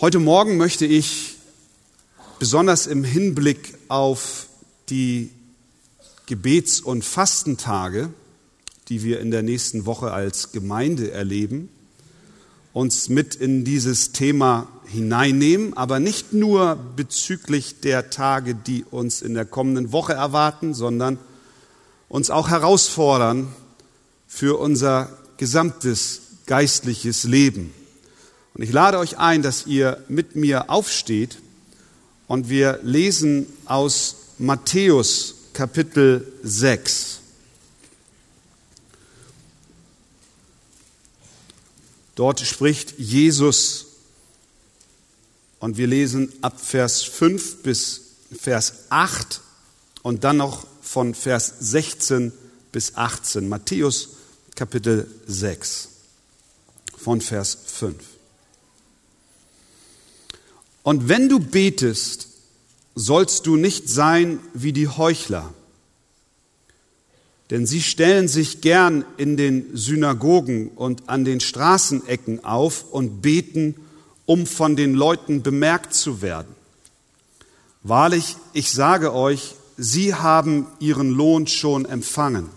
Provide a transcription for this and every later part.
Heute Morgen möchte ich besonders im Hinblick auf die Gebets- und Fastentage, die wir in der nächsten Woche als Gemeinde erleben, uns mit in dieses Thema hineinnehmen, aber nicht nur bezüglich der Tage, die uns in der kommenden Woche erwarten, sondern uns auch herausfordern für unser gesamtes geistliches Leben. Und ich lade euch ein, dass ihr mit mir aufsteht und wir lesen aus Matthäus Kapitel 6. Dort spricht Jesus und wir lesen ab Vers 5 bis Vers 8 und dann noch von Vers 16 bis 18. Matthäus Kapitel 6 von Vers 5. Und wenn du betest, sollst du nicht sein wie die Heuchler, denn sie stellen sich gern in den Synagogen und an den Straßenecken auf und beten, um von den Leuten bemerkt zu werden. Wahrlich, ich sage euch, sie haben ihren Lohn schon empfangen.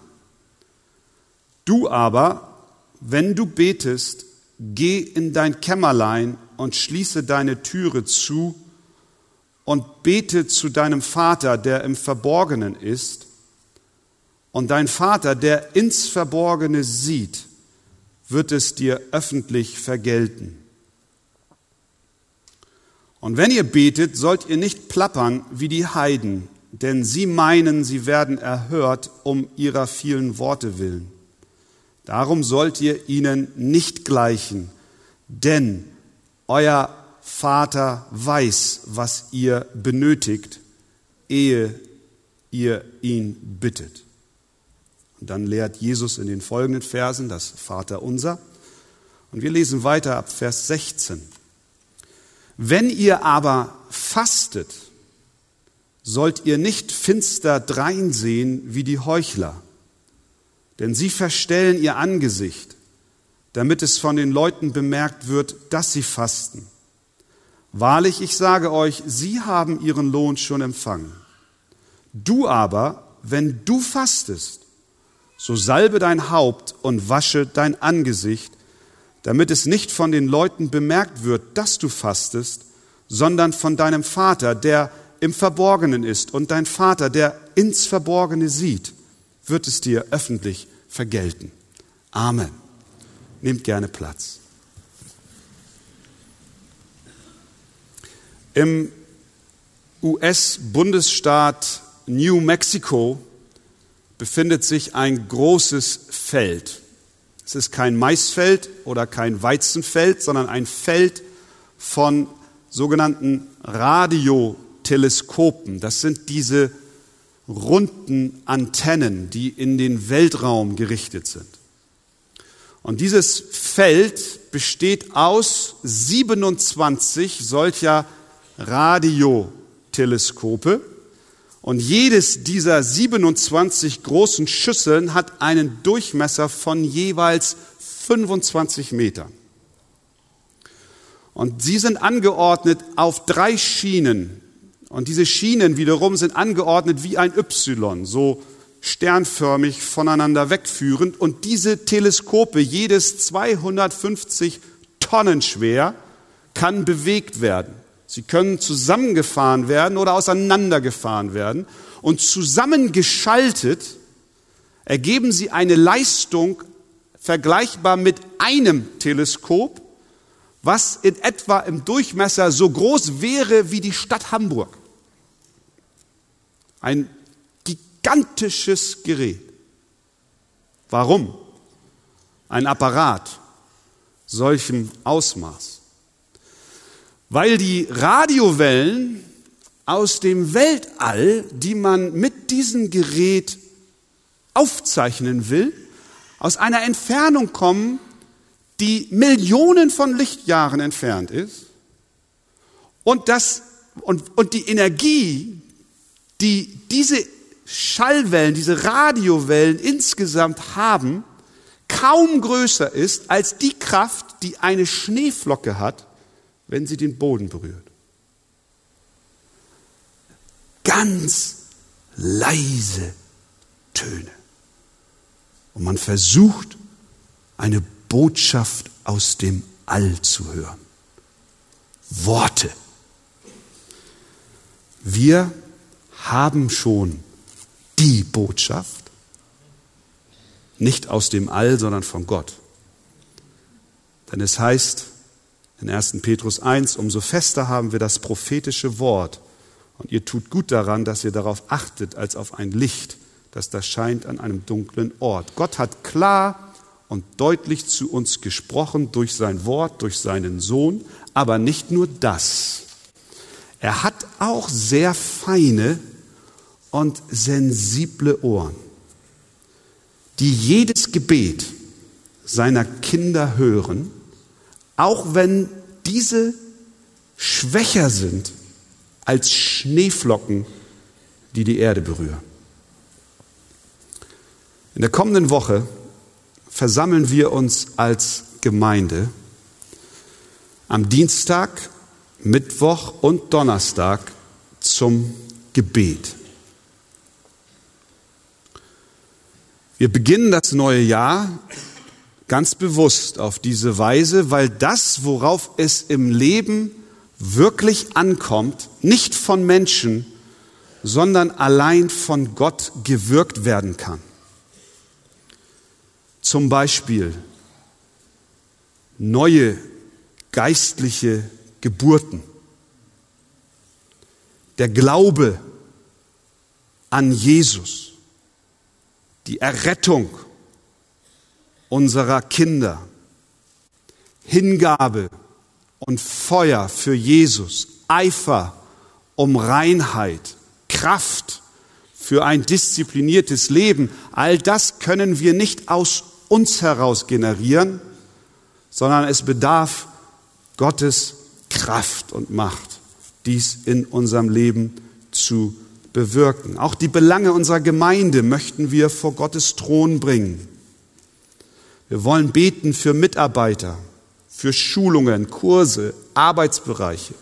Du aber, wenn du betest, geh in dein Kämmerlein und schließe deine Türe zu und bete zu deinem Vater, der im Verborgenen ist. Und dein Vater, der ins Verborgene sieht, wird es dir öffentlich vergelten. Und wenn ihr betet, sollt ihr nicht plappern wie die Heiden, denn sie meinen, sie werden erhört um ihrer vielen Worte willen. Darum sollt ihr ihnen nicht gleichen, denn euer Vater weiß, was ihr benötigt, ehe ihr ihn bittet. Und dann lehrt Jesus in den folgenden Versen das Vater unser. Und wir lesen weiter ab Vers 16. Wenn ihr aber fastet, sollt ihr nicht finster dreinsehen wie die Heuchler, denn sie verstellen ihr Angesicht, damit es von den Leuten bemerkt wird, dass sie fasten. Wahrlich, ich sage euch, sie haben ihren Lohn schon empfangen. Du aber, wenn du fastest, so salbe dein Haupt und wasche dein Angesicht, damit es nicht von den Leuten bemerkt wird, dass du fastest, sondern von deinem Vater, der im Verborgenen ist. Und dein Vater, der ins Verborgene sieht, wird es dir öffentlich vergelten. Amen. Nehmt gerne Platz. Im US-Bundesstaat New Mexico befindet sich ein großes Feld. Es ist kein Maisfeld oder kein Weizenfeld, sondern ein Feld von sogenannten Radioteleskopen. Das sind diese runden Antennen, die in den Weltraum gerichtet sind. Und dieses Feld besteht aus 27 solcher Radioteleskope. Und jedes dieser 27 großen Schüsseln hat einen Durchmesser von jeweils 25 Metern. Und sie sind angeordnet auf drei Schienen. Und diese Schienen wiederum sind angeordnet wie ein Y, so sternförmig voneinander wegführend. Und diese Teleskope, jedes 250 Tonnen schwer, kann bewegt werden. Sie können zusammengefahren werden oder auseinandergefahren werden. Und zusammengeschaltet ergeben sie eine Leistung vergleichbar mit einem Teleskop, was in etwa im Durchmesser so groß wäre wie die Stadt Hamburg. Ein gigantisches Gerät. Warum? Ein Apparat solchem Ausmaß. Weil die Radiowellen aus dem Weltall, die man mit diesem Gerät aufzeichnen will, aus einer Entfernung kommen, die Millionen von Lichtjahren entfernt ist und, das, und, und die Energie, die diese Schallwellen, diese Radiowellen insgesamt haben, kaum größer ist als die Kraft, die eine Schneeflocke hat, wenn sie den Boden berührt. Ganz leise Töne. Und man versucht, eine Botschaft aus dem All zu hören. Worte. Wir haben schon die Botschaft, nicht aus dem All, sondern von Gott. Denn es heißt in 1. Petrus 1, umso fester haben wir das prophetische Wort. Und ihr tut gut daran, dass ihr darauf achtet, als auf ein Licht, das da scheint an einem dunklen Ort. Gott hat klar und deutlich zu uns gesprochen durch sein Wort, durch seinen Sohn, aber nicht nur das. Er hat auch sehr feine und sensible Ohren, die jedes Gebet seiner Kinder hören, auch wenn diese schwächer sind als Schneeflocken, die die Erde berühren. In der kommenden Woche versammeln wir uns als Gemeinde am Dienstag, Mittwoch und Donnerstag zum Gebet. Wir beginnen das neue Jahr ganz bewusst auf diese Weise, weil das, worauf es im Leben wirklich ankommt, nicht von Menschen, sondern allein von Gott gewirkt werden kann. Zum Beispiel neue geistliche Geburten, der Glaube an Jesus, die Errettung unserer Kinder, Hingabe und Feuer für Jesus, Eifer um Reinheit, Kraft für ein diszipliniertes Leben, all das können wir nicht aus uns heraus generieren, sondern es bedarf Gottes Kraft und Macht, dies in unserem Leben zu bewirken. Auch die Belange unserer Gemeinde möchten wir vor Gottes Thron bringen. Wir wollen beten für Mitarbeiter, für Schulungen, Kurse, Arbeitsbereiche,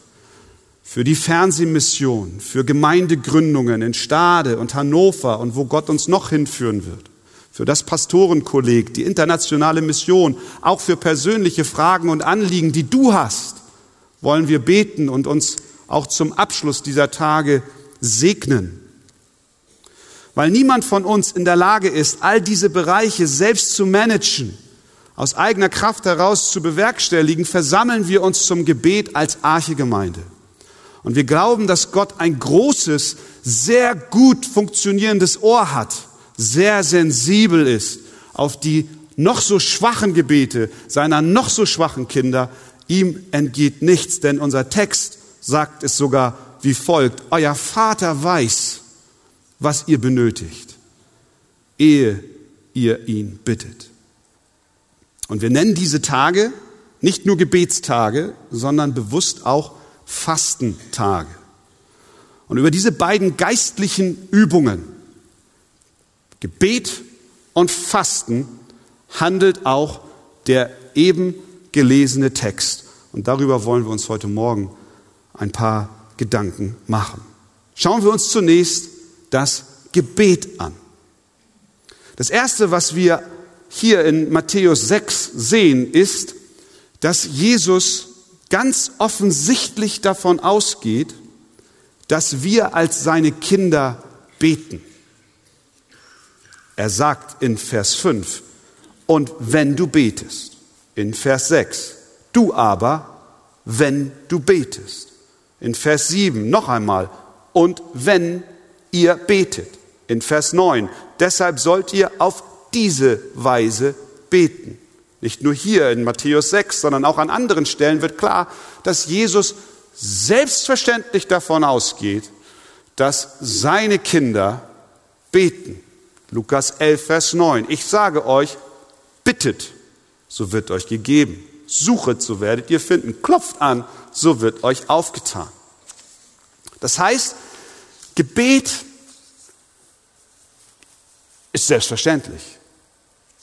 für die Fernsehmission, für Gemeindegründungen in Stade und Hannover und wo Gott uns noch hinführen wird, für das Pastorenkolleg, die internationale Mission, auch für persönliche Fragen und Anliegen, die du hast, wollen wir beten und uns auch zum Abschluss dieser Tage segnen. Weil niemand von uns in der Lage ist, all diese Bereiche selbst zu managen, aus eigener Kraft heraus zu bewerkstelligen, versammeln wir uns zum Gebet als Archegemeinde. Und wir glauben, dass Gott ein großes, sehr gut funktionierendes Ohr hat, sehr sensibel ist auf die noch so schwachen Gebete seiner noch so schwachen Kinder. Ihm entgeht nichts, denn unser Text sagt es sogar wie folgt. Euer Vater weiß, was ihr benötigt, ehe ihr ihn bittet. Und wir nennen diese Tage nicht nur Gebetstage, sondern bewusst auch Fastentage. Und über diese beiden geistlichen Übungen, Gebet und Fasten, handelt auch der eben gelesene Text. Und darüber wollen wir uns heute Morgen ein paar Gedanken machen. Schauen wir uns zunächst das Gebet an. Das Erste, was wir hier in Matthäus 6 sehen, ist, dass Jesus ganz offensichtlich davon ausgeht, dass wir als seine Kinder beten. Er sagt in Vers 5, und wenn du betest, in Vers 6, du aber, wenn du betest. In Vers 7 noch einmal, und wenn ihr betet. In Vers 9, deshalb sollt ihr auf diese Weise beten. Nicht nur hier in Matthäus 6, sondern auch an anderen Stellen wird klar, dass Jesus selbstverständlich davon ausgeht, dass seine Kinder beten. Lukas 11, Vers 9. Ich sage euch, bittet, so wird euch gegeben. Suchet, so werdet ihr finden. Klopft an, so wird euch aufgetan. Das heißt, Gebet ist selbstverständlich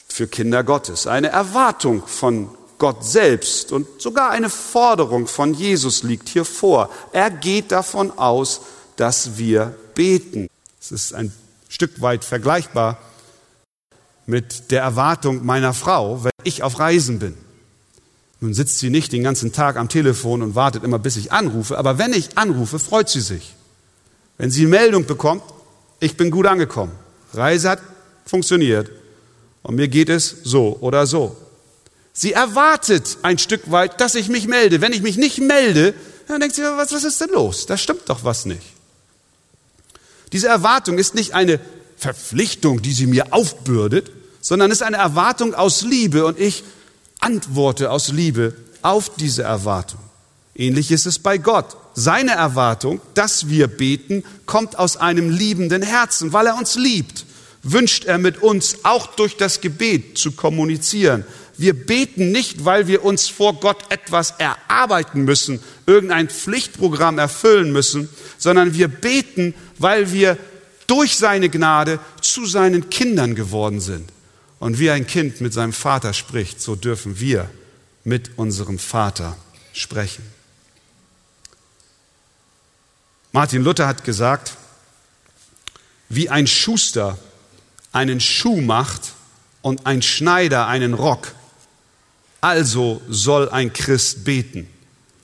für Kinder Gottes, eine Erwartung von Gott selbst und sogar eine Forderung von Jesus liegt hier vor. Er geht davon aus, dass wir beten. Es ist ein Stück weit vergleichbar mit der Erwartung meiner Frau, wenn ich auf Reisen bin. Nun sitzt sie nicht den ganzen Tag am Telefon und wartet immer, bis ich anrufe, aber wenn ich anrufe, freut sie sich. Wenn sie Meldung bekommt, ich bin gut angekommen, Reise hat funktioniert und mir geht es so oder so. Sie erwartet ein Stück weit, dass ich mich melde. Wenn ich mich nicht melde, dann denkt sie, was, was ist denn los? Da stimmt doch was nicht. Diese Erwartung ist nicht eine Verpflichtung, die sie mir aufbürdet, sondern ist eine Erwartung aus Liebe und ich antworte aus Liebe auf diese Erwartung. Ähnlich ist es bei Gott. Seine Erwartung, dass wir beten, kommt aus einem liebenden Herzen. Weil er uns liebt, wünscht er mit uns auch durch das Gebet zu kommunizieren. Wir beten nicht, weil wir uns vor Gott etwas erarbeiten müssen, irgendein Pflichtprogramm erfüllen müssen, sondern wir beten, weil wir durch seine Gnade zu seinen Kindern geworden sind. Und wie ein Kind mit seinem Vater spricht, so dürfen wir mit unserem Vater sprechen. Martin Luther hat gesagt, wie ein Schuster einen Schuh macht und ein Schneider einen Rock, also soll ein Christ beten.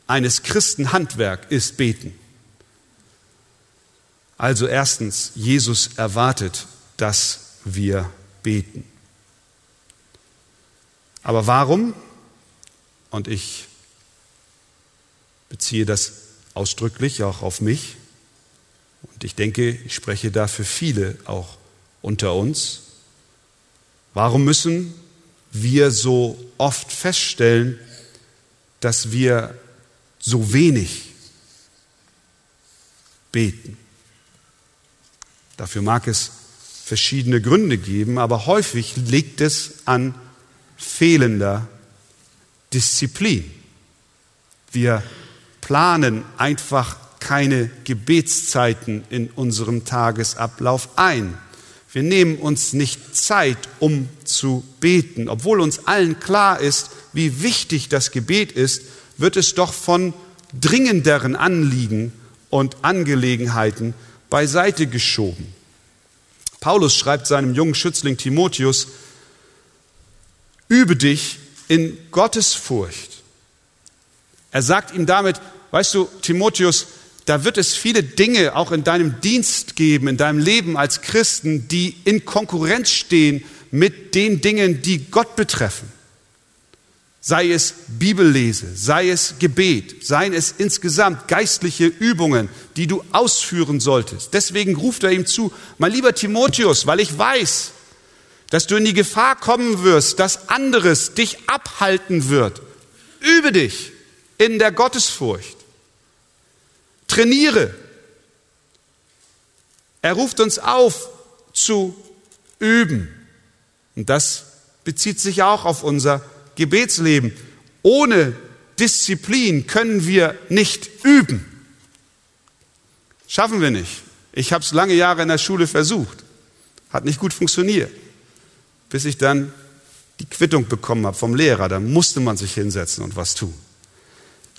Eines Christen Handwerk ist beten. Also erstens, Jesus erwartet, dass wir beten. Aber warum? Und ich beziehe das ausdrücklich auch auf mich. Und ich denke, ich spreche da für viele auch unter uns. Warum müssen wir so oft feststellen, dass wir so wenig beten? Dafür mag es verschiedene Gründe geben, aber häufig liegt es an fehlender Disziplin. Wir planen einfach keine Gebetszeiten in unserem Tagesablauf ein. Wir nehmen uns nicht Zeit, um zu beten. Obwohl uns allen klar ist, wie wichtig das Gebet ist, wird es doch von dringenderen Anliegen und Angelegenheiten beiseite geschoben. Paulus schreibt seinem jungen Schützling Timotheus, übe dich in Gottesfurcht. Er sagt ihm damit, weißt du, Timotheus, da wird es viele Dinge auch in deinem Dienst geben, in deinem Leben als Christen, die in Konkurrenz stehen mit den Dingen, die Gott betreffen sei es Bibellese, sei es Gebet, seien es insgesamt geistliche Übungen, die du ausführen solltest. Deswegen ruft er ihm zu, mein lieber Timotheus, weil ich weiß, dass du in die Gefahr kommen wirst, dass anderes dich abhalten wird. Übe dich in der Gottesfurcht. Trainiere. Er ruft uns auf zu üben. Und das bezieht sich auch auf unser Gebetsleben. Ohne Disziplin können wir nicht üben. Schaffen wir nicht. Ich habe es lange Jahre in der Schule versucht. Hat nicht gut funktioniert. Bis ich dann die Quittung bekommen habe vom Lehrer. Da musste man sich hinsetzen und was tun.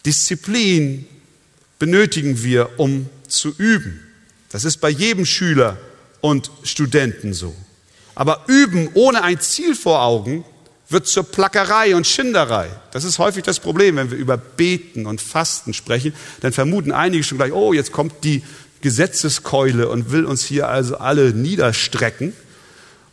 Disziplin benötigen wir, um zu üben. Das ist bei jedem Schüler und Studenten so. Aber üben ohne ein Ziel vor Augen wird zur Plackerei und Schinderei. Das ist häufig das Problem, wenn wir über Beten und Fasten sprechen, dann vermuten einige schon gleich, oh, jetzt kommt die Gesetzeskeule und will uns hier also alle niederstrecken,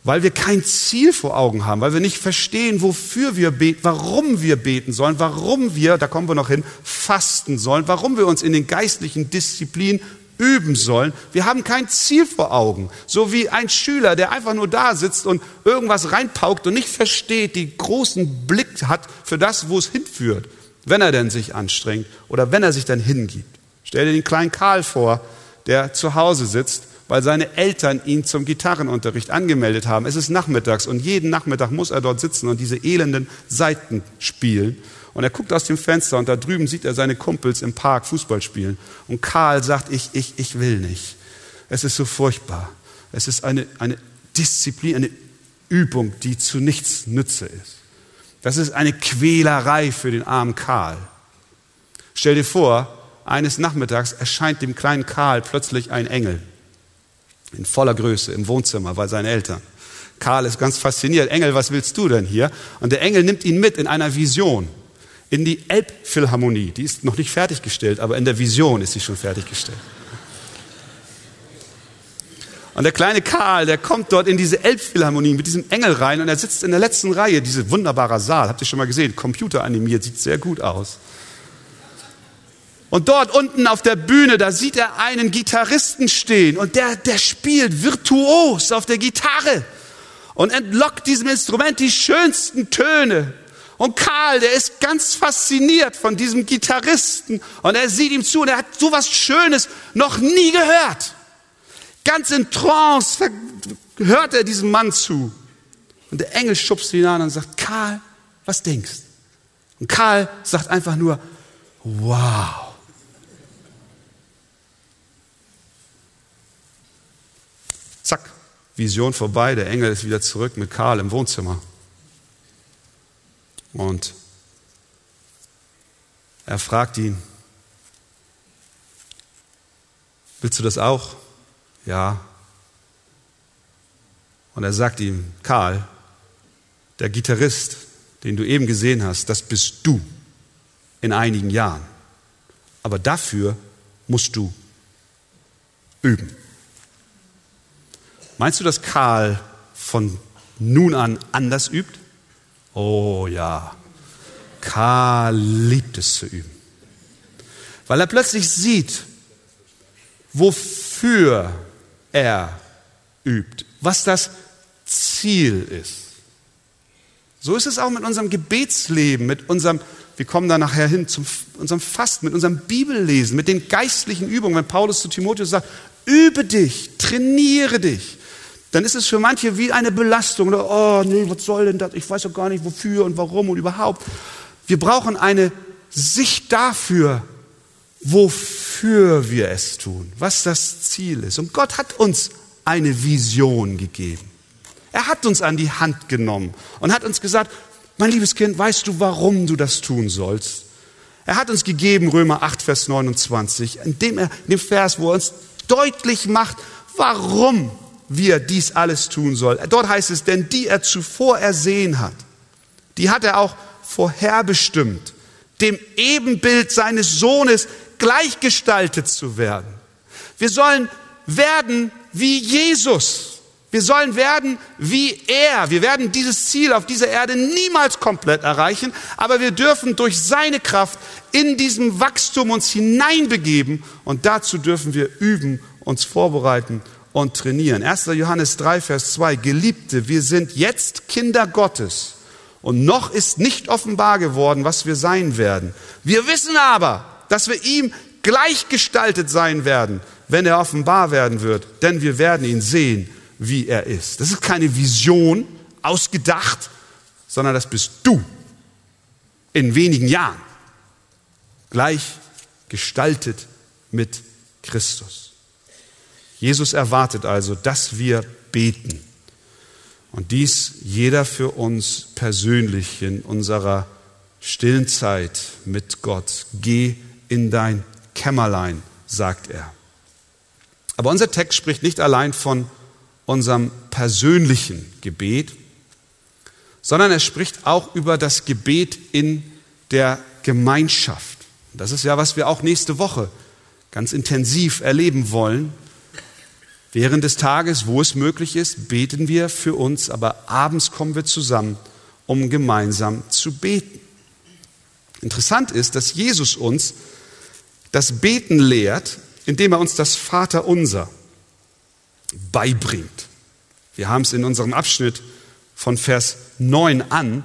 weil wir kein Ziel vor Augen haben, weil wir nicht verstehen, wofür wir beten, warum wir beten sollen, warum wir, da kommen wir noch hin, fasten sollen, warum wir uns in den geistlichen Disziplinen üben sollen. Wir haben kein Ziel vor Augen. So wie ein Schüler, der einfach nur da sitzt und irgendwas reinpaukt und nicht versteht, die großen Blick hat für das, wo es hinführt, wenn er denn sich anstrengt oder wenn er sich dann hingibt. Stell dir den kleinen Karl vor, der zu Hause sitzt, weil seine Eltern ihn zum Gitarrenunterricht angemeldet haben. Es ist nachmittags und jeden Nachmittag muss er dort sitzen und diese elenden Seiten spielen. Und er guckt aus dem Fenster und da drüben sieht er seine Kumpels im Park Fußball spielen. Und Karl sagt, ich, ich, ich will nicht. Es ist so furchtbar. Es ist eine, eine Disziplin, eine Übung, die zu nichts Nütze ist. Das ist eine Quälerei für den armen Karl. Stell dir vor, eines Nachmittags erscheint dem kleinen Karl plötzlich ein Engel in voller Größe im Wohnzimmer bei seinen Eltern. Karl ist ganz fasziniert. Engel, was willst du denn hier? Und der Engel nimmt ihn mit in einer Vision in die Elbphilharmonie. Die ist noch nicht fertiggestellt, aber in der Vision ist sie schon fertiggestellt. Und der kleine Karl, der kommt dort in diese Elbphilharmonie mit diesem Engel rein und er sitzt in der letzten Reihe, diese wunderbare Saal, habt ihr schon mal gesehen, Computer animiert, sieht sehr gut aus. Und dort unten auf der Bühne, da sieht er einen Gitarristen stehen und der, der spielt virtuos auf der Gitarre und entlockt diesem Instrument die schönsten Töne. Und Karl, der ist ganz fasziniert von diesem Gitarristen und er sieht ihm zu und er hat so was Schönes noch nie gehört. Ganz in Trance hört er diesem Mann zu. Und der Engel schubst ihn an und sagt, Karl, was denkst? Und Karl sagt einfach nur, wow. Zack, Vision vorbei, der Engel ist wieder zurück mit Karl im Wohnzimmer. Und er fragt ihn, willst du das auch? Ja. Und er sagt ihm, Karl, der Gitarrist, den du eben gesehen hast, das bist du in einigen Jahren. Aber dafür musst du üben. Meinst du, dass Karl von nun an anders übt? Oh ja, Karl liebt es zu üben. Weil er plötzlich sieht, wofür er übt, was das Ziel ist. So ist es auch mit unserem Gebetsleben, mit unserem, wir kommen da nachher hin, zum unserem Fasten, mit unserem Bibellesen, mit den geistlichen Übungen. Wenn Paulus zu Timotheus sagt, übe dich, trainiere dich, dann ist es für manche wie eine Belastung. Oh nee, was soll denn das? Ich weiß doch gar nicht wofür und warum und überhaupt. Wir brauchen eine Sicht dafür, wofür wir es tun, was das Ziel ist. Und Gott hat uns eine Vision gegeben. Er hat uns an die Hand genommen und hat uns gesagt, mein liebes Kind, weißt du, warum du das tun sollst? Er hat uns gegeben, Römer 8, Vers 29, in dem, er, in dem Vers, wo er uns deutlich macht, warum wir dies alles tun sollen. Dort heißt es, denn die er zuvor ersehen hat, die hat er auch vorherbestimmt, dem Ebenbild seines Sohnes gleichgestaltet zu werden. Wir sollen werden wie Jesus. Wir sollen werden wie er. Wir werden dieses Ziel auf dieser Erde niemals komplett erreichen, aber wir dürfen durch seine Kraft in diesem Wachstum uns hineinbegeben und dazu dürfen wir üben, uns vorbereiten und trainieren. 1. Johannes 3, Vers 2. Geliebte, wir sind jetzt Kinder Gottes und noch ist nicht offenbar geworden, was wir sein werden. Wir wissen aber, dass wir ihm gleichgestaltet sein werden, wenn er offenbar werden wird, denn wir werden ihn sehen, wie er ist. Das ist keine Vision ausgedacht, sondern das bist du in wenigen Jahren gleichgestaltet mit Christus. Jesus erwartet also, dass wir beten. Und dies jeder für uns persönlich in unserer stillen Zeit mit Gott. Geh in dein Kämmerlein, sagt er. Aber unser Text spricht nicht allein von unserem persönlichen Gebet, sondern er spricht auch über das Gebet in der Gemeinschaft. Das ist ja, was wir auch nächste Woche ganz intensiv erleben wollen. Während des Tages, wo es möglich ist, beten wir für uns, aber abends kommen wir zusammen, um gemeinsam zu beten. Interessant ist, dass Jesus uns das Beten lehrt, indem er uns das Vaterunser beibringt. Wir haben es in unserem Abschnitt von Vers 9 an,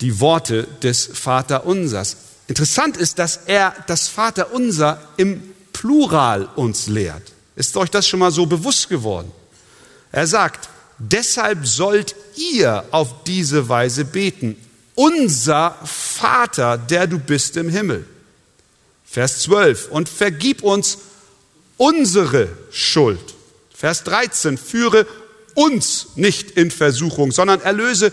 die Worte des Vaterunsers. Interessant ist, dass er das Vaterunser im Plural uns lehrt. Ist euch das schon mal so bewusst geworden? Er sagt, deshalb sollt ihr auf diese Weise beten. Unser Vater, der du bist im Himmel. Vers 12. Und vergib uns unsere Schuld. Vers 13. Führe uns nicht in Versuchung, sondern erlöse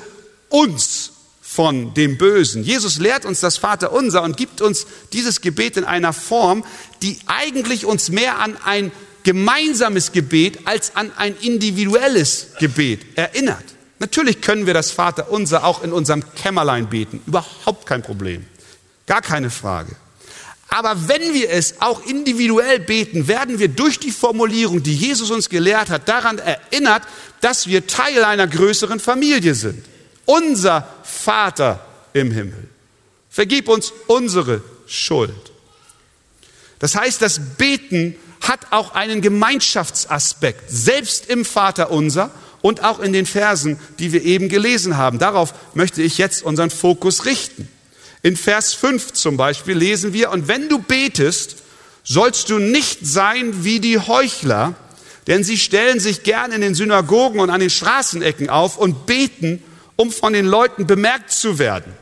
uns von dem Bösen. Jesus lehrt uns das Vaterunser und gibt uns dieses Gebet in einer Form, die eigentlich uns mehr an ein gemeinsames Gebet als an ein individuelles Gebet erinnert. Natürlich können wir das Vaterunser auch in unserem Kämmerlein beten, überhaupt kein Problem, gar keine Frage. Aber wenn wir es auch individuell beten, werden wir durch die Formulierung, die Jesus uns gelehrt hat, daran erinnert, dass wir Teil einer größeren Familie sind. Unser Vater im Himmel. Vergib uns unsere Schuld. Das heißt, das Beten hat auch einen Gemeinschaftsaspekt, selbst im Vater unser und auch in den Versen, die wir eben gelesen haben. Darauf möchte ich jetzt unseren Fokus richten. In Vers 5 zum Beispiel lesen wir, und wenn du betest, sollst du nicht sein wie die Heuchler, denn sie stellen sich gern in den Synagogen und an den Straßenecken auf und beten, um von den Leuten bemerkt zu werden.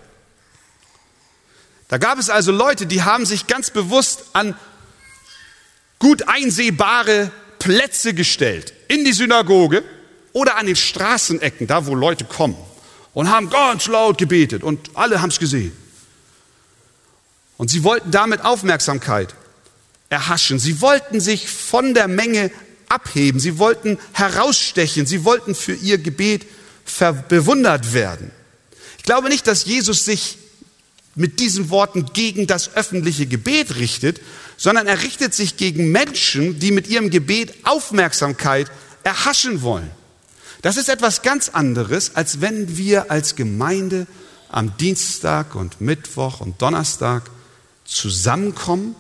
Da gab es also Leute, die haben sich ganz bewusst an gut einsehbare Plätze gestellt, in die Synagoge oder an den Straßenecken, da wo Leute kommen, und haben ganz laut gebetet und alle haben es gesehen. Und sie wollten damit Aufmerksamkeit erhaschen. Sie wollten sich von der Menge abheben. Sie wollten herausstechen. Sie wollten für ihr Gebet bewundert werden. Ich glaube nicht, dass Jesus sich mit diesen Worten gegen das öffentliche Gebet richtet, sondern er richtet sich gegen Menschen, die mit ihrem Gebet Aufmerksamkeit erhaschen wollen. Das ist etwas ganz anderes, als wenn wir als Gemeinde am Dienstag und Mittwoch und Donnerstag zusammenkommen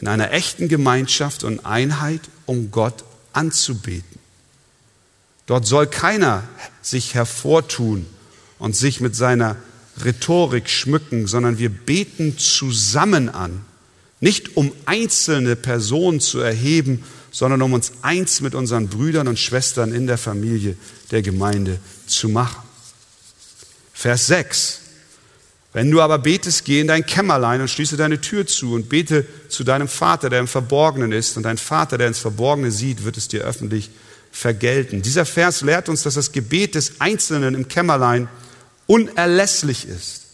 in einer echten Gemeinschaft und Einheit, um Gott anzubeten. Dort soll keiner sich hervortun und sich mit seiner Rhetorik schmücken, sondern wir beten zusammen an. Nicht um einzelne Personen zu erheben, sondern um uns eins mit unseren Brüdern und Schwestern in der Familie der Gemeinde zu machen. Vers 6. Wenn du aber betest, geh in dein Kämmerlein und schließe deine Tür zu und bete zu deinem Vater, der im Verborgenen ist. Und dein Vater, der ins Verborgene sieht, wird es dir öffentlich vergelten. Dieser Vers lehrt uns, dass das Gebet des Einzelnen im Kämmerlein unerlässlich ist.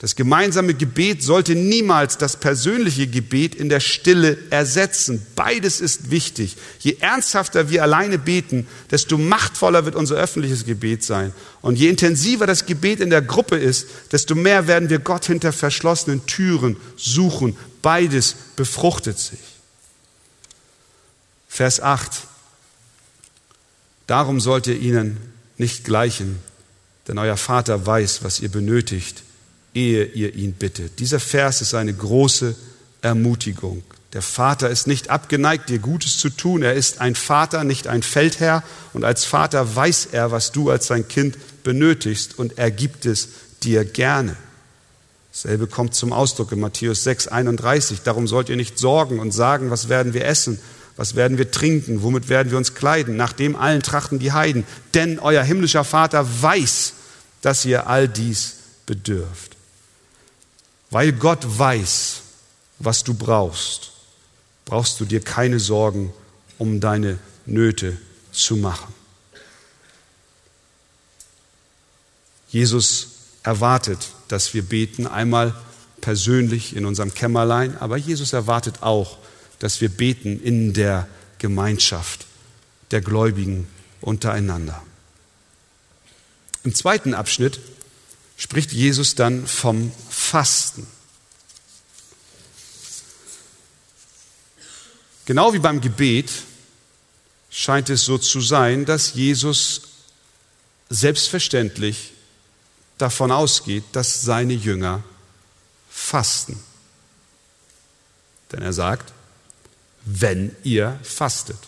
Das gemeinsame Gebet sollte niemals das persönliche Gebet in der Stille ersetzen. Beides ist wichtig. Je ernsthafter wir alleine beten, desto machtvoller wird unser öffentliches Gebet sein. Und je intensiver das Gebet in der Gruppe ist, desto mehr werden wir Gott hinter verschlossenen Türen suchen. Beides befruchtet sich. Vers 8. Darum sollt ihr ihnen nicht gleichen, denn euer Vater weiß, was ihr benötigt ehe ihr ihn bittet. Dieser Vers ist eine große Ermutigung. Der Vater ist nicht abgeneigt, dir Gutes zu tun. Er ist ein Vater, nicht ein Feldherr. Und als Vater weiß er, was du als sein Kind benötigst und er gibt es dir gerne. Dasselbe kommt zum Ausdruck in Matthäus 6, 31. Darum sollt ihr nicht sorgen und sagen, was werden wir essen, was werden wir trinken, womit werden wir uns kleiden. Nach dem allen trachten die Heiden. Denn euer himmlischer Vater weiß, dass ihr all dies bedürft. Weil Gott weiß, was du brauchst, brauchst du dir keine Sorgen um deine Nöte zu machen. Jesus erwartet, dass wir beten, einmal persönlich in unserem Kämmerlein, aber Jesus erwartet auch, dass wir beten in der Gemeinschaft der Gläubigen untereinander. Im zweiten Abschnitt spricht Jesus dann vom Fasten. Genau wie beim Gebet scheint es so zu sein, dass Jesus selbstverständlich davon ausgeht, dass seine Jünger fasten. Denn er sagt, wenn ihr fastet,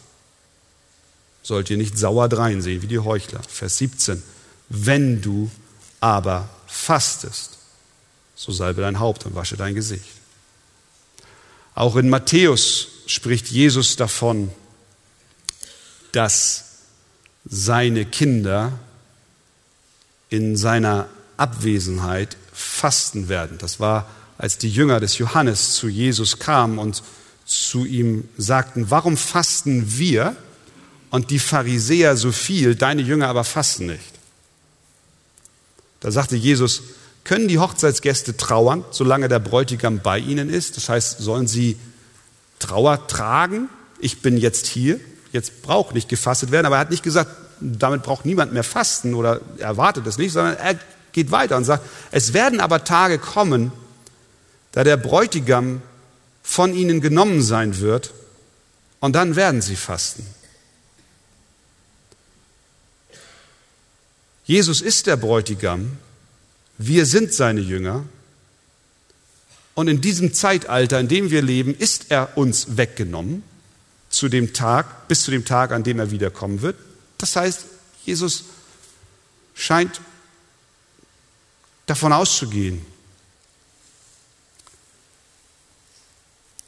sollt ihr nicht sauer dreinsehen wie die Heuchler. Vers 17. Wenn du aber fastest, so salbe dein Haupt und wasche dein Gesicht. Auch in Matthäus spricht Jesus davon, dass seine Kinder in seiner Abwesenheit fasten werden. Das war, als die Jünger des Johannes zu Jesus kamen und zu ihm sagten, warum fasten wir und die Pharisäer so viel, deine Jünger aber fasten nicht? Da sagte Jesus, Können die Hochzeitsgäste trauern, solange der Bräutigam bei ihnen ist? Das heißt, sollen sie Trauer tragen? Ich bin jetzt hier, jetzt braucht nicht gefastet werden, aber er hat nicht gesagt, damit braucht niemand mehr fasten oder erwartet es nicht, sondern er geht weiter und sagt, es werden aber Tage kommen, da der Bräutigam von ihnen genommen sein wird und dann werden sie fasten. Jesus ist der Bräutigam, wir sind seine Jünger und in diesem Zeitalter, in dem wir leben, ist er uns weggenommen zu dem Tag, bis zu dem Tag, an dem er wiederkommen wird. Das heißt, Jesus scheint davon auszugehen,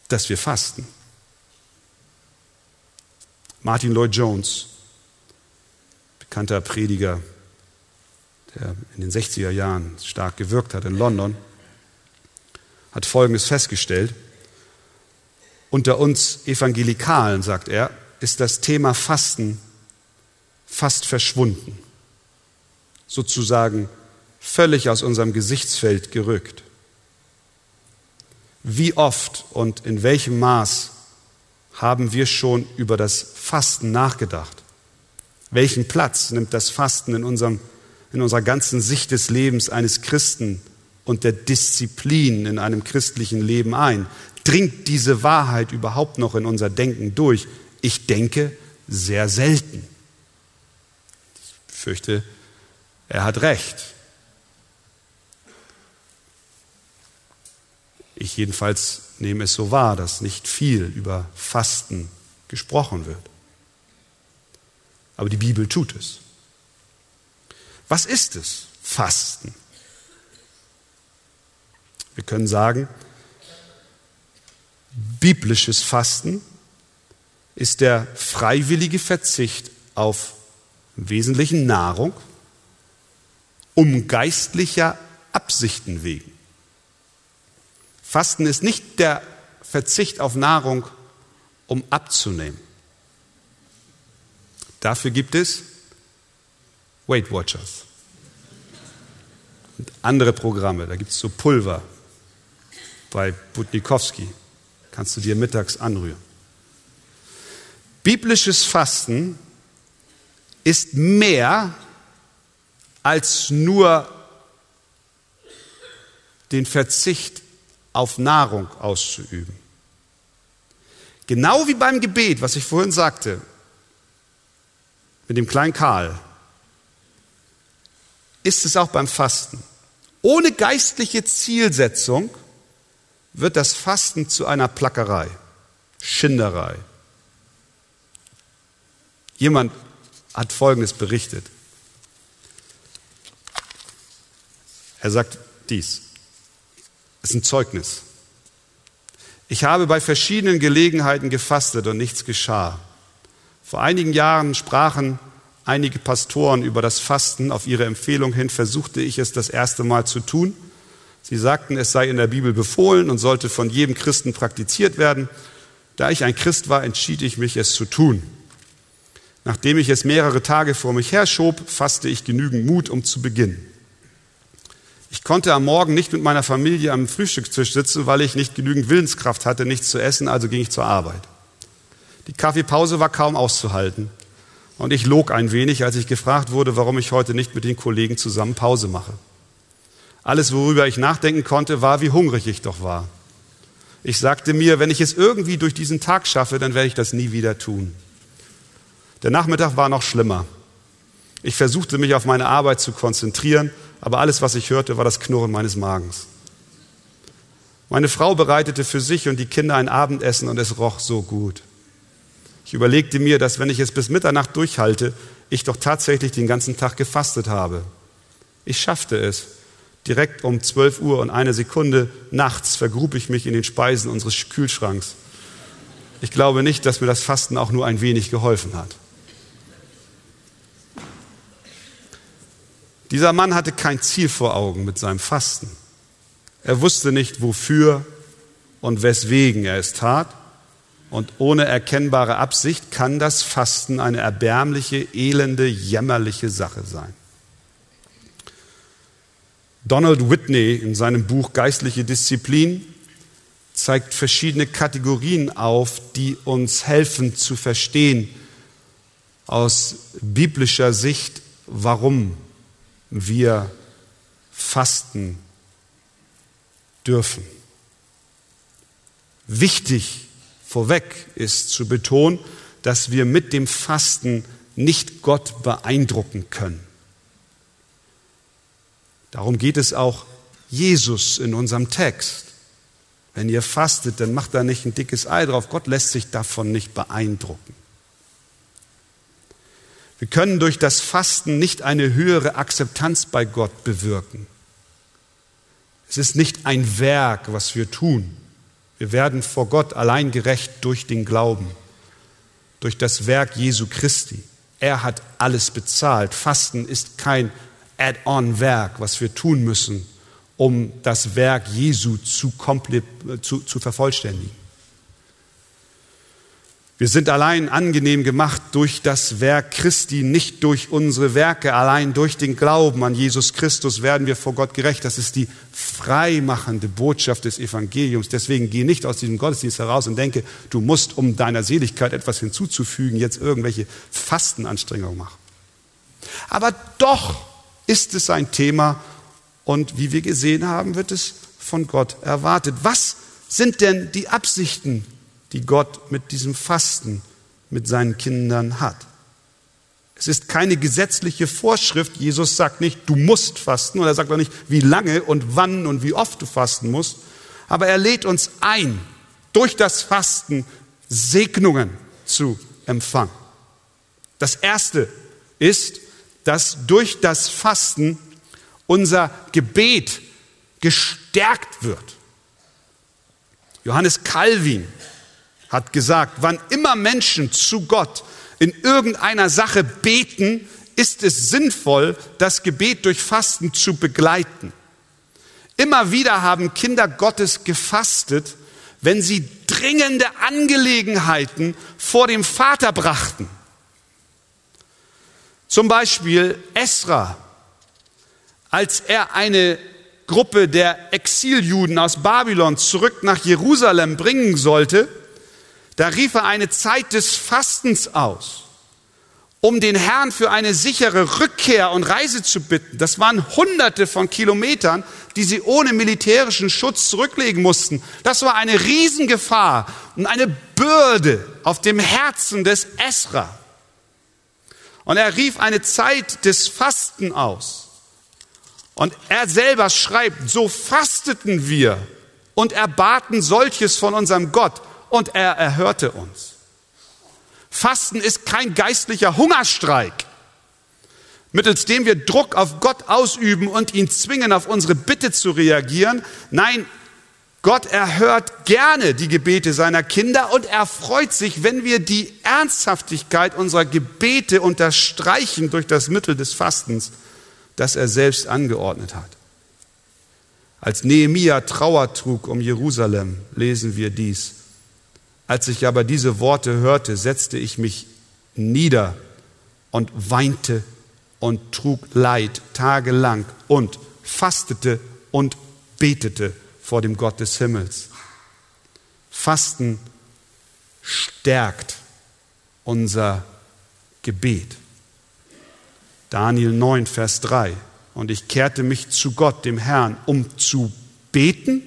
dass wir fasten. Martin Lloyd Jones, bekannter Prediger, der in den 60er Jahren stark gewirkt hat in London, hat Folgendes festgestellt. Unter uns Evangelikalen, sagt er, ist das Thema Fasten fast verschwunden, sozusagen völlig aus unserem Gesichtsfeld gerückt. Wie oft und in welchem Maß haben wir schon über das Fasten nachgedacht? Welchen Platz nimmt das Fasten in, unserem, in unserer ganzen Sicht des Lebens eines Christen und der Disziplin in einem christlichen Leben ein? Dringt diese Wahrheit überhaupt noch in unser Denken durch? Ich denke sehr selten fürchte, er hat recht. Ich jedenfalls nehme es so wahr, dass nicht viel über Fasten gesprochen wird. Aber die Bibel tut es. Was ist es, Fasten? Wir können sagen, biblisches Fasten ist der freiwillige Verzicht auf Wesentlichen Nahrung, um geistlicher Absichten wegen. Fasten ist nicht der Verzicht auf Nahrung, um abzunehmen. Dafür gibt es Weight Watchers und andere Programme. Da gibt es so Pulver bei Butnikowski. Kannst du dir mittags anrühren. Biblisches Fasten ist mehr als nur den Verzicht auf Nahrung auszuüben. Genau wie beim Gebet, was ich vorhin sagte, mit dem kleinen Karl, ist es auch beim Fasten. Ohne geistliche Zielsetzung wird das Fasten zu einer Plackerei, Schinderei. Jemand hat Folgendes berichtet. Er sagt dies. Es ist ein Zeugnis. Ich habe bei verschiedenen Gelegenheiten gefastet und nichts geschah. Vor einigen Jahren sprachen einige Pastoren über das Fasten. Auf ihre Empfehlung hin versuchte ich es das erste Mal zu tun. Sie sagten, es sei in der Bibel befohlen und sollte von jedem Christen praktiziert werden. Da ich ein Christ war, entschied ich mich, es zu tun. Nachdem ich es mehrere Tage vor mich herschob, fasste ich genügend Mut, um zu beginnen. Ich konnte am Morgen nicht mit meiner Familie am Frühstückstisch sitzen, weil ich nicht genügend Willenskraft hatte, nichts zu essen, also ging ich zur Arbeit. Die Kaffeepause war kaum auszuhalten. Und ich log ein wenig, als ich gefragt wurde, warum ich heute nicht mit den Kollegen zusammen Pause mache. Alles, worüber ich nachdenken konnte, war, wie hungrig ich doch war. Ich sagte mir, wenn ich es irgendwie durch diesen Tag schaffe, dann werde ich das nie wieder tun. Der Nachmittag war noch schlimmer. Ich versuchte mich auf meine Arbeit zu konzentrieren, aber alles, was ich hörte, war das Knurren meines Magens. Meine Frau bereitete für sich und die Kinder ein Abendessen und es roch so gut. Ich überlegte mir, dass wenn ich es bis Mitternacht durchhalte, ich doch tatsächlich den ganzen Tag gefastet habe. Ich schaffte es. Direkt um 12 Uhr und eine Sekunde nachts vergrub ich mich in den Speisen unseres Kühlschranks. Ich glaube nicht, dass mir das Fasten auch nur ein wenig geholfen hat. Dieser Mann hatte kein Ziel vor Augen mit seinem Fasten. Er wusste nicht, wofür und weswegen er es tat. Und ohne erkennbare Absicht kann das Fasten eine erbärmliche, elende, jämmerliche Sache sein. Donald Whitney in seinem Buch Geistliche Disziplin zeigt verschiedene Kategorien auf, die uns helfen zu verstehen aus biblischer Sicht, warum wir fasten dürfen. Wichtig vorweg ist zu betonen, dass wir mit dem Fasten nicht Gott beeindrucken können. Darum geht es auch Jesus in unserem Text. Wenn ihr fastet, dann macht da nicht ein dickes Ei drauf. Gott lässt sich davon nicht beeindrucken. Wir können durch das Fasten nicht eine höhere Akzeptanz bei Gott bewirken. Es ist nicht ein Werk, was wir tun. Wir werden vor Gott allein gerecht durch den Glauben, durch das Werk Jesu Christi. Er hat alles bezahlt. Fasten ist kein Add-on-Werk, was wir tun müssen, um das Werk Jesu zu, zu, zu vervollständigen. Wir sind allein angenehm gemacht durch das Werk Christi, nicht durch unsere Werke, allein durch den Glauben an Jesus Christus werden wir vor Gott gerecht. Das ist die freimachende Botschaft des Evangeliums. Deswegen geh nicht aus diesem Gottesdienst heraus und denke, du musst, um deiner Seligkeit etwas hinzuzufügen, jetzt irgendwelche Fastenanstrengungen machen. Aber doch ist es ein Thema und wie wir gesehen haben, wird es von Gott erwartet. Was sind denn die Absichten, die Gott mit diesem Fasten mit seinen Kindern hat? Es ist keine gesetzliche Vorschrift. Jesus sagt nicht, du musst fasten, oder er sagt auch nicht, wie lange und wann und wie oft du fasten musst. Aber er lädt uns ein, durch das Fasten Segnungen zu empfangen. Das erste ist, dass durch das Fasten unser Gebet gestärkt wird. Johannes Calvin hat gesagt, wann immer Menschen zu Gott in irgendeiner Sache beten, ist es sinnvoll, das Gebet durch Fasten zu begleiten. Immer wieder haben Kinder Gottes gefastet, wenn sie dringende Angelegenheiten vor dem Vater brachten. Zum Beispiel Esra, als er eine Gruppe der Exiljuden aus Babylon zurück nach Jerusalem bringen sollte, da rief er eine Zeit des Fastens aus, um den Herrn für eine sichere Rückkehr und Reise zu bitten. Das waren hunderte von Kilometern, die sie ohne militärischen Schutz zurücklegen mussten. Das war eine Riesengefahr und eine Bürde auf dem Herzen des Esra. Und er rief eine Zeit des Fasten aus. Und er selber schreibt, so fasteten wir und erbaten solches von unserem Gott und er erhörte uns. Fasten ist kein geistlicher Hungerstreik, mittels dem wir Druck auf Gott ausüben und ihn zwingen, auf unsere Bitte zu reagieren. Nein, Gott erhört gerne die Gebete seiner Kinder und er freut sich, wenn wir die Ernsthaftigkeit unserer Gebete unterstreichen durch das Mittel des Fastens, das er selbst angeordnet hat. Als Nehemia Trauer trug um Jerusalem, lesen wir dies. Als ich aber diese Worte hörte, setzte ich mich nieder und weinte und trug Leid tagelang und fastete und betete vor dem Gott des Himmels. Fasten stärkt unser Gebet. Daniel 9, Vers 3. Und ich kehrte mich zu Gott, dem Herrn, um zu beten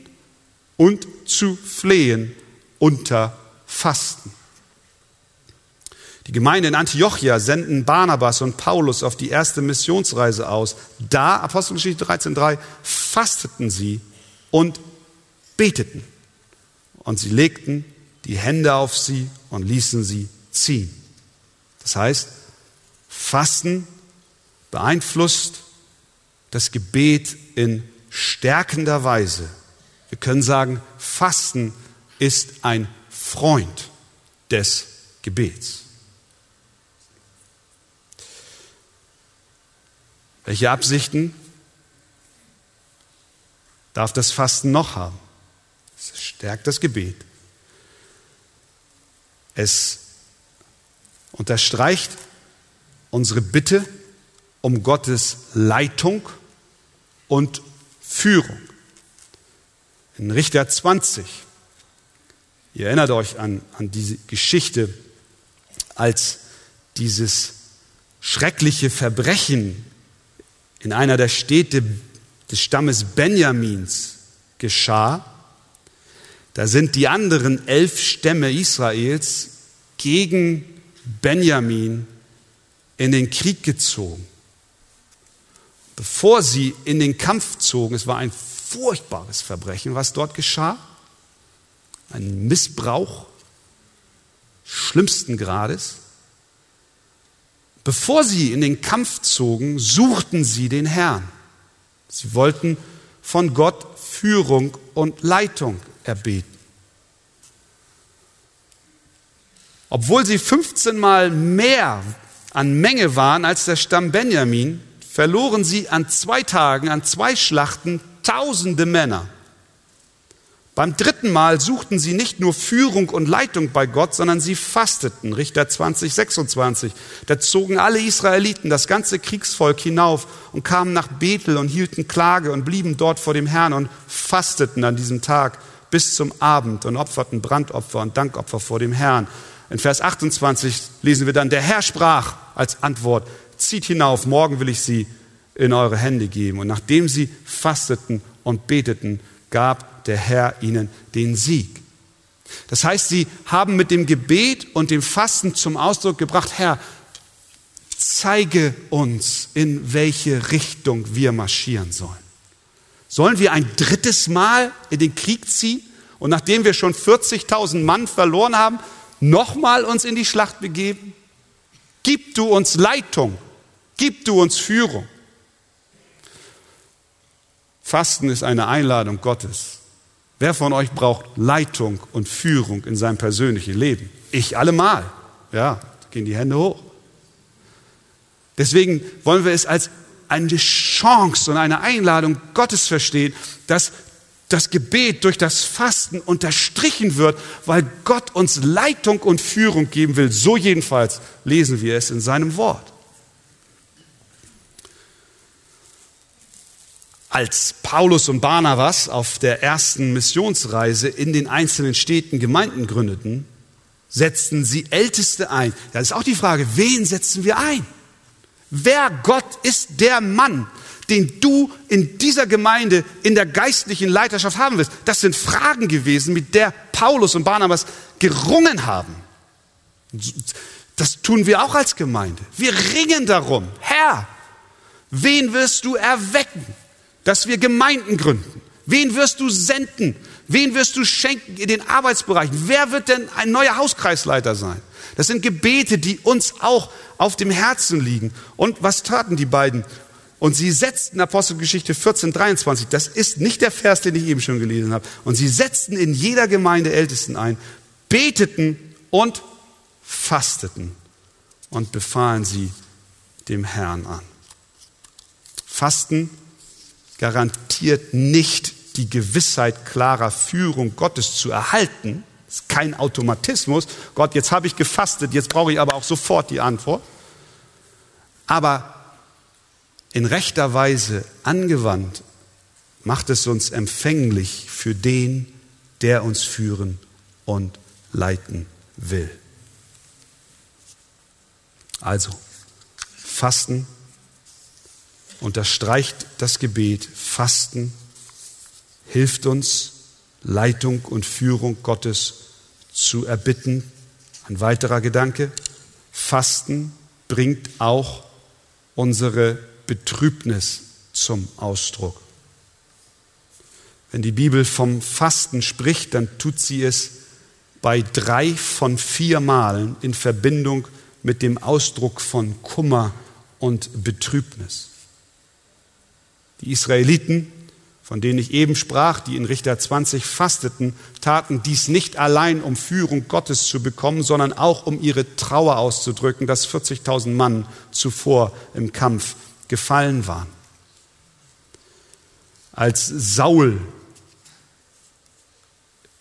und zu flehen unter Fasten. Die Gemeinde in Antiochia senden Barnabas und Paulus auf die erste Missionsreise aus. Da, Apostelgeschichte 13,3, fasteten sie und beteten. Und sie legten die Hände auf sie und ließen sie ziehen. Das heißt, Fasten beeinflusst das Gebet in stärkender Weise. Wir können sagen, Fasten ist ein Freund des Gebets. Welche Absichten darf das Fasten noch haben? Es stärkt das Gebet. Es unterstreicht unsere Bitte um Gottes Leitung und Führung. In Richter 20, ihr erinnert euch an, an diese Geschichte, als dieses schreckliche Verbrechen in einer der Städte des Stammes Benjamins geschah, da sind die anderen elf Stämme Israels gegen Benjamin in den Krieg gezogen. Bevor sie in den Kampf zogen, es war ein furchtbares Verbrechen, was dort geschah, ein Missbrauch schlimmsten Grades. Bevor sie in den Kampf zogen, suchten sie den Herrn. Sie wollten von Gott Führung und Leitung erbeten. Obwohl sie 15 Mal mehr an Menge waren als der Stamm Benjamin, verloren sie an zwei Tagen, an zwei Schlachten tausende Männer. Beim dritten Mal suchten sie nicht nur Führung und Leitung bei Gott, sondern sie fasteten. Richter 20, 26. Da zogen alle Israeliten, das ganze Kriegsvolk hinauf und kamen nach Bethel und hielten Klage und blieben dort vor dem Herrn und fasteten an diesem Tag bis zum Abend und opferten Brandopfer und Dankopfer vor dem Herrn. In Vers 28 lesen wir dann, der Herr sprach als Antwort, zieht hinauf, morgen will ich sie in eure Hände geben. Und nachdem sie fasteten und beteten, gab der Herr ihnen den Sieg. Das heißt, sie haben mit dem Gebet und dem Fasten zum Ausdruck gebracht, Herr, zeige uns, in welche Richtung wir marschieren sollen. Sollen wir ein drittes Mal in den Krieg ziehen und nachdem wir schon 40.000 Mann verloren haben, nochmal uns in die Schlacht begeben? Gib du uns Leitung, gib du uns Führung. Fasten ist eine Einladung Gottes. Wer von euch braucht Leitung und Führung in seinem persönlichen Leben? Ich allemal. Ja, gehen die Hände hoch. Deswegen wollen wir es als eine Chance und eine Einladung Gottes verstehen, dass das Gebet durch das Fasten unterstrichen wird, weil Gott uns Leitung und Führung geben will. So jedenfalls lesen wir es in seinem Wort. Als Paulus und Barnabas auf der ersten Missionsreise in den einzelnen Städten Gemeinden gründeten, setzten sie Älteste ein. Da ist auch die Frage, wen setzen wir ein? Wer Gott ist der Mann, den du in dieser Gemeinde in der geistlichen Leiterschaft haben willst? Das sind Fragen gewesen, mit der Paulus und Barnabas gerungen haben. Das tun wir auch als Gemeinde. Wir ringen darum. Herr, wen wirst du erwecken, dass wir Gemeinden gründen? Wen wirst du senden? Wen wirst du schenken in den Arbeitsbereichen? Wer wird denn ein neuer Hauskreisleiter sein? Das sind Gebete, die uns auch auf dem Herzen liegen. Und was taten die beiden? Und sie setzten Apostelgeschichte 14, 23, das ist nicht der Vers, den ich eben schon gelesen habe. Und sie setzten in jeder Gemeinde Ältesten ein, beteten und fasteten und befahlen sie dem Herrn an. Fasten garantiert nicht die Gewissheit klarer Führung Gottes zu erhalten. Das ist kein Automatismus. Gott, jetzt habe ich gefastet, jetzt brauche ich aber auch sofort die Antwort. Aber in rechter Weise angewandt, macht es uns empfänglich für den, der uns führen und leiten will. Also, Fasten unterstreicht das Gebet. Fasten hilft uns, Leitung und Führung Gottes zu erbitten. Ein weiterer Gedanke. Fasten bringt auch unsere Betrübnis zum Ausdruck. Wenn die Bibel vom Fasten spricht, dann tut sie es bei drei von vier Malen in Verbindung mit dem Ausdruck von Kummer und Betrübnis. Die Israeliten, von denen ich eben sprach, die in Richter 20 fasteten, taten dies nicht allein, um Führung Gottes zu bekommen, sondern auch um ihre Trauer auszudrücken, dass 40.000 Mann zuvor im Kampf gefallen waren. Als Saul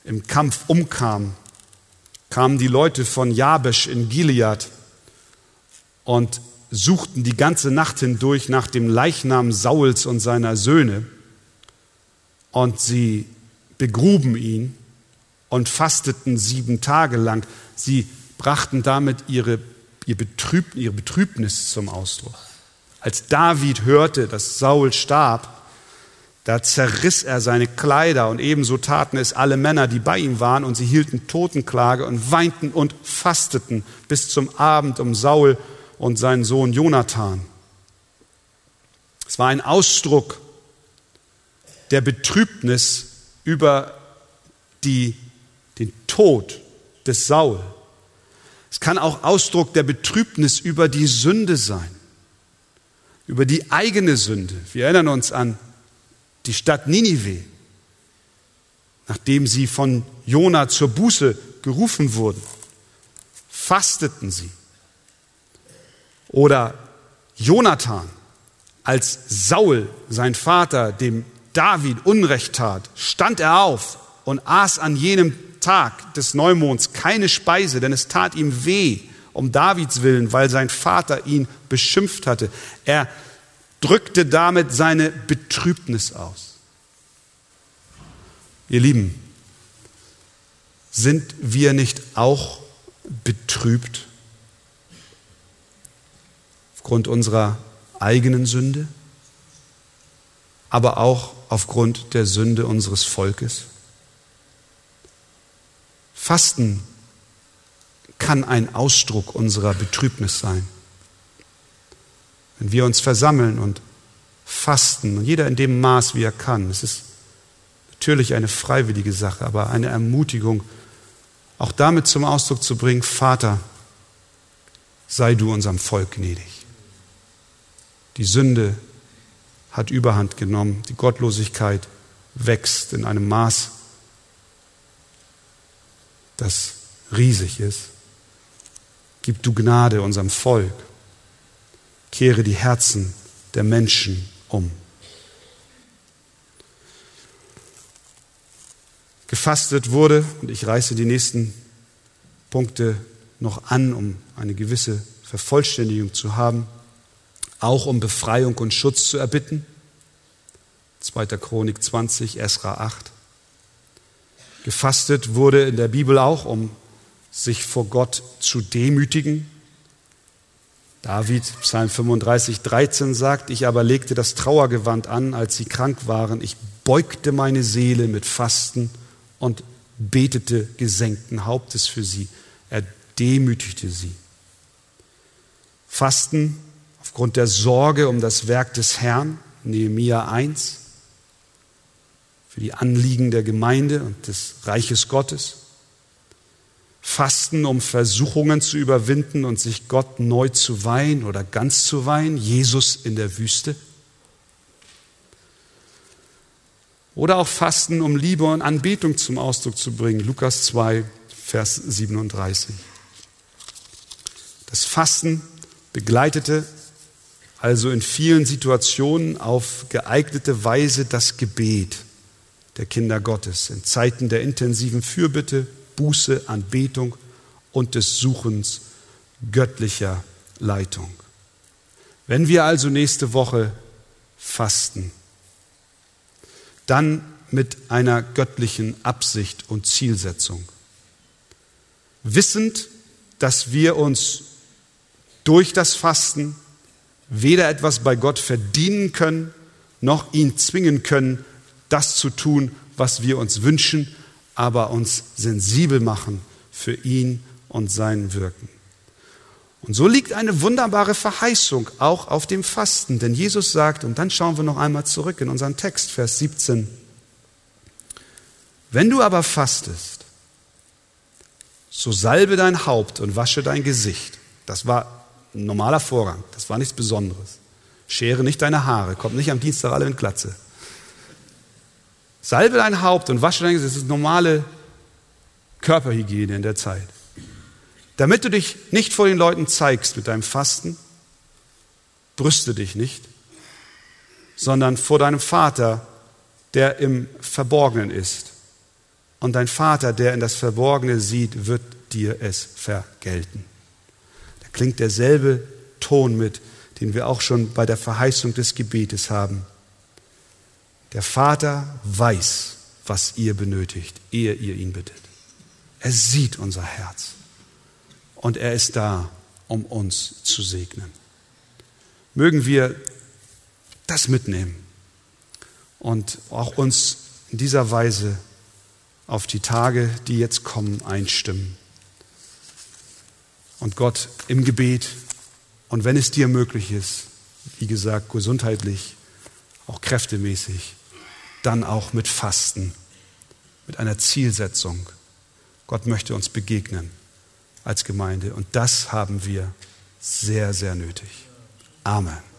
im Kampf umkam, kamen die Leute von Jabesh in Gilead und suchten die ganze Nacht hindurch nach dem Leichnam Sauls und seiner Söhne. und sie begruben ihn und fasteten sieben Tage lang. Sie brachten damit ihre, ihr Betrüb, ihre Betrübnis zum Ausdruck. Als David hörte, dass Saul starb, da zerriss er seine Kleider und ebenso taten es alle Männer, die bei ihm waren, und sie hielten Totenklage und weinten und fasteten bis zum Abend um Saul und seinen Sohn Jonathan. Es war ein Ausdruck der Betrübnis über die, den Tod des Saul. Es kann auch Ausdruck der Betrübnis über die Sünde sein, über die eigene Sünde. Wir erinnern uns an die Stadt Ninive, nachdem sie von Jona zur Buße gerufen wurden, fasteten sie. Oder Jonathan, als Saul, sein Vater, dem David Unrecht tat, stand er auf und aß an jenem Tag des Neumonds keine Speise, denn es tat ihm weh um Davids willen, weil sein Vater ihn beschimpft hatte. Er drückte damit seine Betrübnis aus. Ihr Lieben, sind wir nicht auch betrübt aufgrund unserer eigenen Sünde, aber auch aufgrund der Sünde unseres Volkes? Fasten kann ein Ausdruck unserer Betrübnis sein. Wenn wir uns versammeln und fasten, und jeder in dem Maß, wie er kann, es ist natürlich eine freiwillige Sache, aber eine Ermutigung, auch damit zum Ausdruck zu bringen, Vater, sei du unserem Volk gnädig. Die Sünde hat überhand genommen, die Gottlosigkeit wächst in einem Maß, das riesig ist. Gib du Gnade unserem Volk kehre die Herzen der Menschen um. Gefastet wurde, und ich reiße die nächsten Punkte noch an, um eine gewisse Vervollständigung zu haben, auch um Befreiung und Schutz zu erbitten. 2. Chronik 20, Esra 8. Gefastet wurde in der Bibel auch, um sich vor Gott zu demütigen, David, Psalm 35, 13 sagt, ich aber legte das Trauergewand an, als sie krank waren. Ich beugte meine Seele mit Fasten und betete gesenkten Hauptes für sie. Er demütigte sie. Fasten aufgrund der Sorge um das Werk des Herrn, Nehemia 1, für die Anliegen der Gemeinde und des Reiches Gottes. Fasten, um Versuchungen zu überwinden und sich Gott neu zu weihen oder ganz zu weihen, Jesus in der Wüste. Oder auch Fasten, um Liebe und Anbetung zum Ausdruck zu bringen, Lukas 2, Vers 37. Das Fasten begleitete also in vielen Situationen auf geeignete Weise das Gebet der Kinder Gottes in Zeiten der intensiven Fürbitte, Buße, Anbetung und des Suchens göttlicher Leitung. Wenn wir also nächste Woche fasten, dann mit einer göttlichen Absicht und Zielsetzung. Wissend, dass wir uns durch das Fasten weder etwas bei Gott verdienen können, noch ihn zwingen können, das zu tun, was wir uns wünschen, aber uns sensibel machen für ihn und sein Wirken. Und so liegt eine wunderbare Verheißung auch auf dem Fasten, denn Jesus sagt, und dann schauen wir noch einmal zurück in unseren Text, Vers 17, wenn du aber fastest, so salbe dein Haupt und wasche dein Gesicht. Das war ein normaler Vorgang, das war nichts Besonderes. Schere nicht deine Haare, kommt nicht am Dienstag alle in Glatze. Salbe dein Haupt und wasche dein Gesicht. Das ist normale Körperhygiene in der Zeit. Damit du dich nicht vor den Leuten zeigst mit deinem Fasten, brüste dich nicht, sondern vor deinem Vater, der im Verborgenen ist. Und dein Vater, der in das Verborgene sieht, wird dir es vergelten. Klingt derselbe Ton mit, den wir auch schon bei der Verheißung des Gebetes haben Der Vater weiß, was ihr benötigt, ehe ihr ihn bittet. Er sieht unser Herz und er ist da, um uns zu segnen. Mögen wir das mitnehmen und auch uns in dieser Weise auf die Tage, die jetzt kommen, einstimmen. Und Gott im Gebet und wenn es dir möglich ist, wie gesagt, gesundheitlich, auch kräftemäßig, dann auch mit Fasten, mit einer Zielsetzung. Gott möchte uns begegnen als Gemeinde und das haben wir sehr, sehr nötig. Amen.